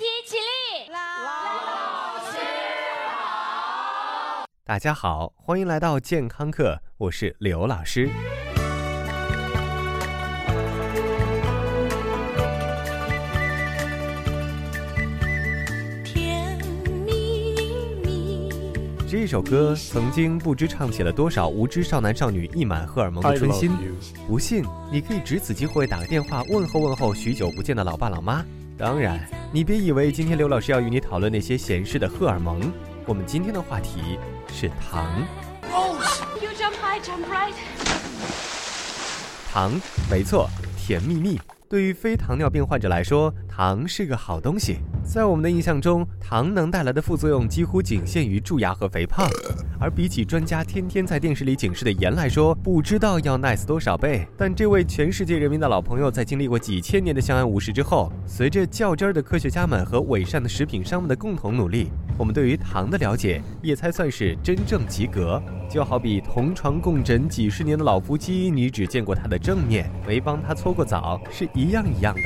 体起立。老师好，大家好，欢迎来到健康课，我是刘老师。这首歌曾经不知唱起了多少无知少男少女溢满荷尔蒙的春心。不信，你可以藉此机会打个电话问候问候许久不见的老爸老妈。当然，你别以为今天刘老师要与你讨论那些闲事的荷尔蒙。我们今天的话题是糖。糖，没错，甜蜜蜜。对于非糖尿病患者来说，糖是个好东西。在我们的印象中，糖能带来的副作用几乎仅限于蛀牙和肥胖，而比起专家天天在电视里警示的盐来说，不知道要 nice 多少倍。但这位全世界人民的老朋友，在经历过几千年的相安无事之后，随着较真儿的科学家们和伪善的食品商们的共同努力，我们对于糖的了解也才算是真正及格。就好比同床共枕几十年的老夫妻，你只见过他的正面，没帮他搓过澡，是一样一样的。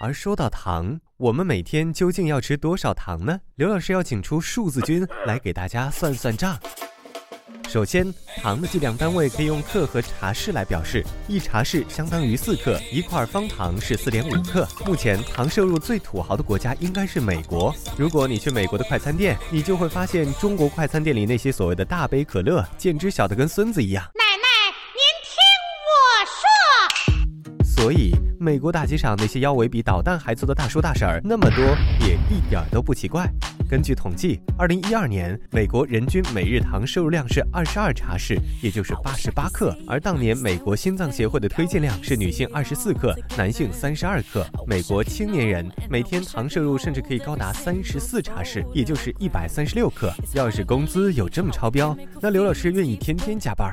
而说到糖，我们每天究竟要吃多少糖呢？刘老师要请出数字君 来给大家算算账。首先，糖的计量单位可以用克和茶匙来表示，一茶匙相当于四克，一块方糖是四点五克。目前糖摄入最土豪的国家应该是美国。如果你去美国的快餐店，你就会发现中国快餐店里那些所谓的大杯可乐，简直小的跟孙子一样。所以，美国大街上那些腰围比导弹还粗的大叔大婶儿那么多，也一点都不奇怪。根据统计，二零一二年美国人均每日糖摄入量是二十二茶匙，也就是八十八克。而当年美国心脏协会的推荐量是女性二十四克，男性三十二克。美国青年人每天糖摄入甚至可以高达三十四茶匙，也就是一百三十六克。要是工资有这么超标，那刘老师愿意天天加班。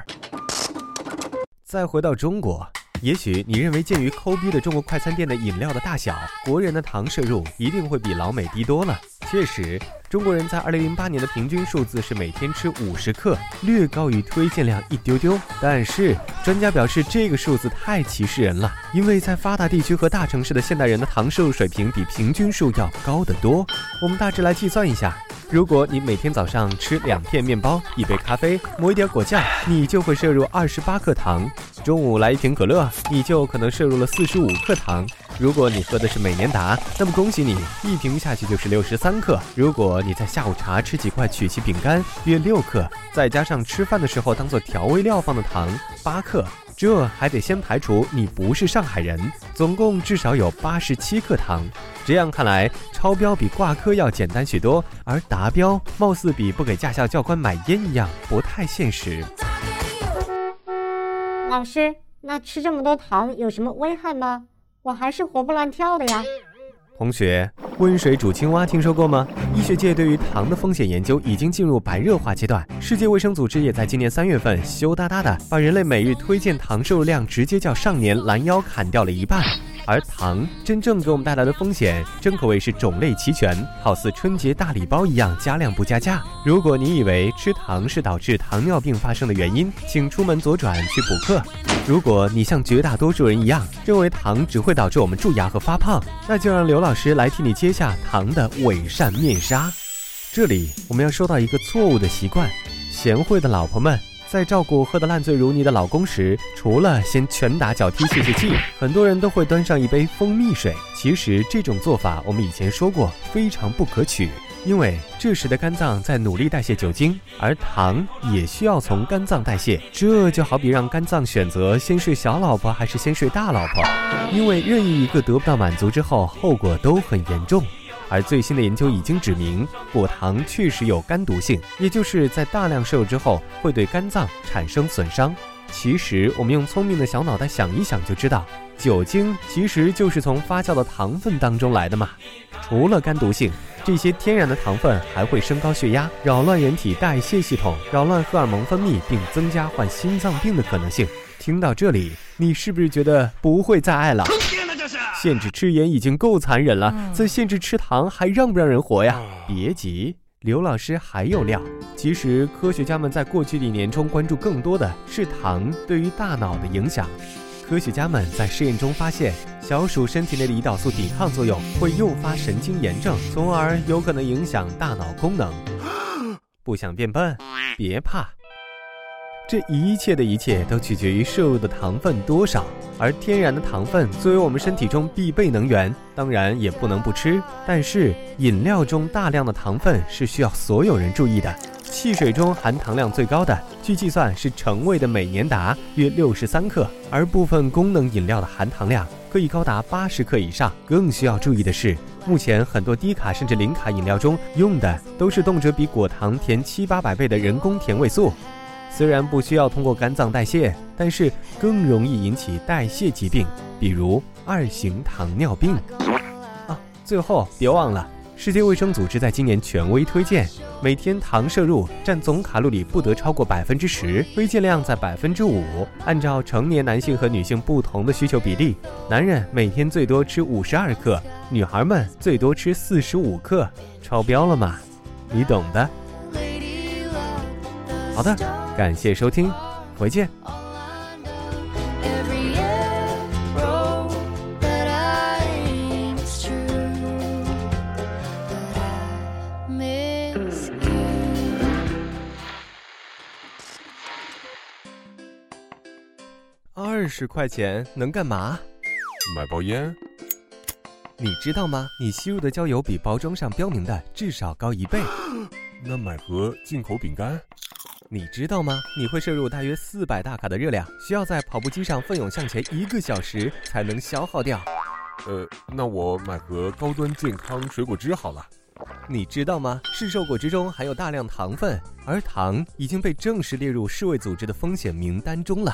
再回到中国。也许你认为，鉴于抠逼的中国快餐店的饮料的大小，国人的糖摄入一定会比老美低多了。确实，中国人在二零零八年的平均数字是每天吃五十克，略高于推荐量一丢丢。但是专家表示，这个数字太歧视人了，因为在发达地区和大城市的现代人的糖摄入水平比平均数要高得多。我们大致来计算一下。如果你每天早上吃两片面包、一杯咖啡，抹一点果酱，你就会摄入二十八克糖。中午来一瓶可乐，你就可能摄入了四十五克糖。如果你喝的是美年达，那么恭喜你，一瓶下去就是六十三克。如果你在下午茶吃几块曲奇饼干，约六克，再加上吃饭的时候当做调味料放的糖，八克。这还得先排除你不是上海人，总共至少有八十七克糖。这样看来，超标比挂科要简单许多，而达标貌似比不给驾校教官买烟一样不太现实。老师，那吃这么多糖有什么危害吗？我还是活蹦乱跳的呀。同学，温水煮青蛙听说过吗？医学界对于糖的风险研究已经进入白热化阶段。世界卫生组织也在今年三月份羞答答的把人类每日推荐糖摄入量直接较上年拦腰砍掉了一半。而糖真正给我们带来的风险，真可谓是种类齐全，好似春节大礼包一样，加量不加价。如果你以为吃糖是导致糖尿病发生的原因，请出门左转去补课。如果你像绝大多数人一样，认为糖只会导致我们蛀牙和发胖，那就让刘老师来替你揭下糖的伪善面纱。这里我们要说到一个错误的习惯，贤惠的老婆们。在照顾喝得烂醉如泥的老公时，除了先拳打脚踢泄泄气，很多人都会端上一杯蜂蜜水。其实这种做法，我们以前说过，非常不可取，因为这时的肝脏在努力代谢酒精，而糖也需要从肝脏代谢。这就好比让肝脏选择先睡小老婆还是先睡大老婆，因为任意一个得不到满足之后，后果都很严重。而最新的研究已经指明，果糖确实有肝毒性，也就是在大量摄入之后会对肝脏产生损伤。其实，我们用聪明的小脑袋想一想就知道，酒精其实就是从发酵的糖分当中来的嘛。除了肝毒性，这些天然的糖分还会升高血压，扰乱人体代谢系统，扰乱荷尔蒙分泌，并增加患心脏病的可能性。听到这里，你是不是觉得不会再爱了？限制吃盐已经够残忍了，再限制吃糖，还让不让人活呀？别急，刘老师还有料。其实科学家们在过去的一年中关注更多的是糖对于大脑的影响。科学家们在试验中发现，小鼠身体内的胰岛素抵抗作用会诱发神经炎症，从而有可能影响大脑功能。不想变笨？别怕。这一切的一切都取决于摄入的糖分多少，而天然的糖分作为我们身体中必备能源，当然也不能不吃。但是饮料中大量的糖分是需要所有人注意的。汽水中含糖量最高的，据计算是橙味的美年达，约六十三克，而部分功能饮料的含糖量可以高达八十克以上。更需要注意的是，目前很多低卡甚至零卡饮料中用的都是动辄比果糖甜七八百倍的人工甜味素。虽然不需要通过肝脏代谢，但是更容易引起代谢疾病，比如二型糖尿病。啊，最后别忘了，世界卫生组织在今年权威推荐，每天糖摄入占总卡路里不得超过百分之十，推荐量在百分之五。按照成年男性和女性不同的需求比例，男人每天最多吃五十二克，女孩们最多吃四十五克，超标了吗？你懂的。好的，感谢收听，回见。二十块钱能干嘛？买包烟。你知道吗？你吸入的焦油比包装上标明的至少高一倍。那买盒进口饼干。你知道吗？你会摄入大约四百大卡的热量，需要在跑步机上奋勇向前一个小时才能消耗掉。呃，那我买盒高端健康水果汁好了。你知道吗？市售果汁中含有大量糖分，而糖已经被正式列入世卫组织的风险名单中了。